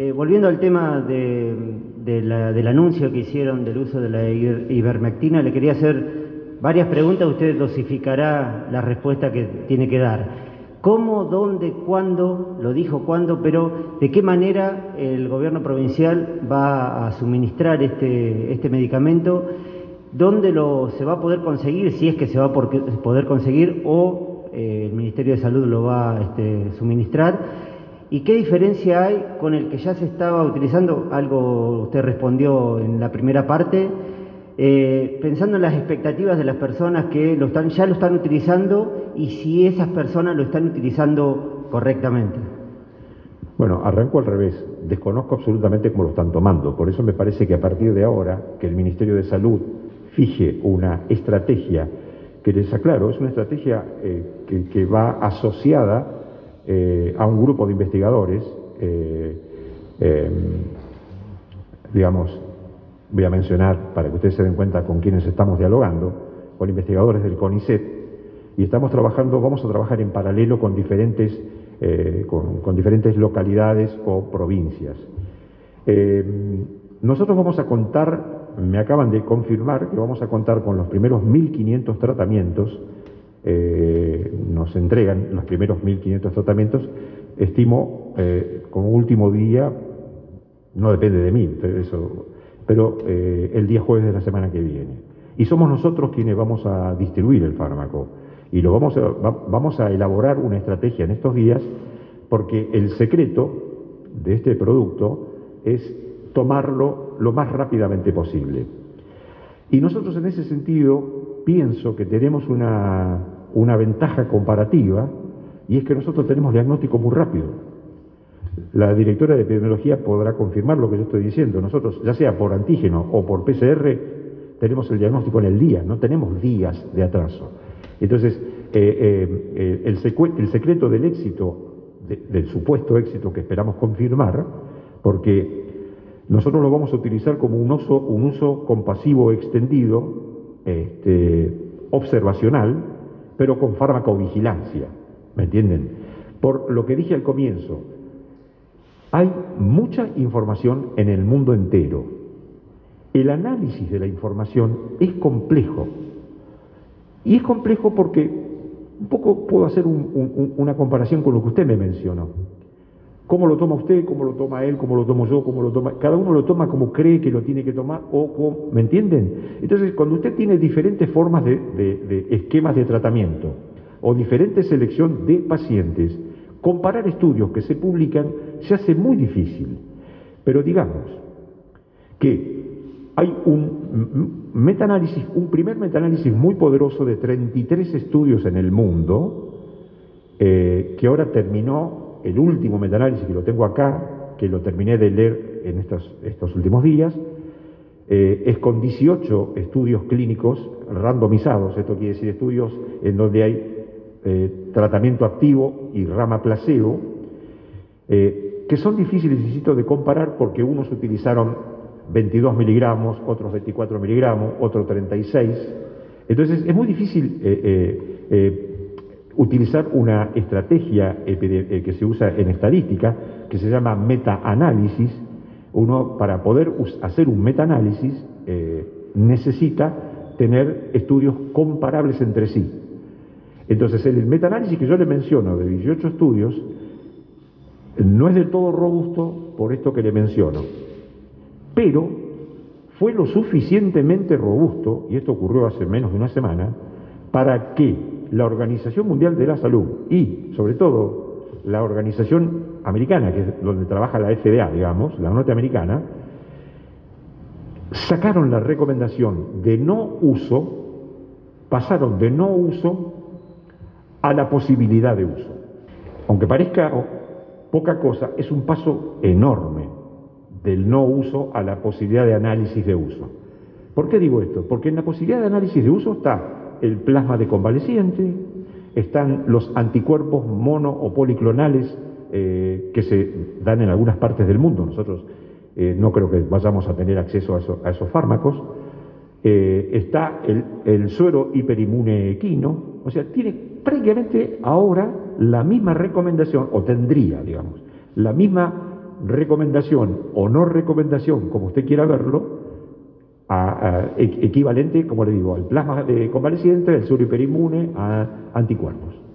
Eh, volviendo al tema del anuncio que hicieron del uso de la ivermectina, le quería hacer varias preguntas, usted dosificará la respuesta que tiene que dar. ¿Cómo, dónde, cuándo? Lo dijo cuándo, pero ¿de qué manera el gobierno provincial va a suministrar este, este medicamento? ¿Dónde lo, se va a poder conseguir, si es que se va a poder conseguir, o eh, el Ministerio de Salud lo va a este, suministrar? ¿Y qué diferencia hay con el que ya se estaba utilizando? Algo usted respondió en la primera parte eh, pensando en las expectativas de las personas que lo están, ya lo están utilizando y si esas personas lo están utilizando correctamente. Bueno, arranco al revés. Desconozco absolutamente cómo lo están tomando. Por eso me parece que a partir de ahora, que el Ministerio de Salud fije una estrategia, que les aclaro, es una estrategia eh, que, va asociada eh, a un grupo de investigadores, digamos, voy a mencionar para que ustedes se den cuenta con quienes estamos dialogando, con investigadores del CONICET, y estamos trabajando, vamos a trabajar en paralelo con diferentes, eh, con, diferentes localidades o provincias. Eh, nosotros vamos a contar, me acaban de confirmar que vamos a contar con los primeros 1.500 tratamientos, eh, nos entregan los primeros 1.500 tratamientos, estimo como último día, no depende de mí, eso pero eh, el día jueves de la semana que viene. Y somos nosotros quienes vamos a distribuir el fármaco. Y lo vamos a, vamos a elaborar una estrategia en estos días porque el secreto de este producto es tomarlo lo más rápidamente posible. Y nosotros en ese sentido pienso que tenemos una, una ventaja comparativa y es que nosotros tenemos diagnóstico muy rápido. La directora de epidemiología podrá confirmar lo que yo estoy diciendo. Nosotros, ya sea por antígeno o por PCR, tenemos el diagnóstico en el día, no tenemos días de atraso. Entonces, eh, eh, el, secreto del éxito, del supuesto éxito que esperamos confirmar, porque nosotros lo vamos a utilizar como un uso, un uso compasivo extendido, este, observacional, pero con farmacovigilancia, ¿me entienden? Por lo que dije al comienzo, hay mucha información en el mundo entero. El análisis de la información es complejo. Y es complejo porque un poco puedo hacer una comparación con lo que usted me mencionó. ¿Cómo lo toma usted? ¿Cómo lo toma él? ¿Cómo lo tomo yo? ¿Cómo lo toma? Cada uno lo toma como cree que lo tiene que tomar o ¿me entienden? Entonces, cuando usted tiene diferentes formas de, de esquemas de tratamiento o diferente selección de pacientes, comparar estudios que se publican se hace muy difícil. Pero digamos que hay un metaanálisis, un primer metaanálisis muy poderoso de 33 estudios en el mundo, eh, que ahora terminó el último metaanálisis que lo tengo acá, que lo terminé de leer en estos, últimos días, eh, es con 18 estudios clínicos randomizados, esto quiere decir estudios en donde hay eh, tratamiento activo y rama placebo, eh, que son difíciles, insisto, de comparar porque unos utilizaron 22 miligramos, otros 24 miligramos, otros 36. Entonces es muy difícil utilizar una estrategia que se usa en estadística, que se llama meta-análisis. Uno, para poder hacer un meta-análisis, necesita tener estudios comparables entre sí. Entonces, el metaanálisis que yo le menciono de 18 estudios no es del todo robusto por esto que le menciono, pero fue lo suficientemente robusto, y esto ocurrió hace menos de una semana, para que la Organización Mundial de la Salud y, sobre todo, la organización americana, que es donde trabaja la FDA, digamos, la norteamericana, sacaron la recomendación de no uso, pasaron de no uso a la posibilidad de uso. Aunque parezca poca cosa, es un paso enorme del no uso a la posibilidad de análisis de uso. ¿Por qué digo esto? Porque en la posibilidad de análisis de uso está el plasma de convaleciente, están los anticuerpos mono o policlonales eh, que se dan en algunas partes del mundo. Nosotros eh, no creo que vayamos a tener acceso a, esos fármacos. Eh, está el, suero hiperinmune equino, o sea, tiene prácticamente ahora la misma recomendación, o tendría, digamos, la misma recomendación o no recomendación, como usted quiera verlo, equivalente, como le digo, al plasma de convaleciente, el suero hiperinmune, a anticuerpos.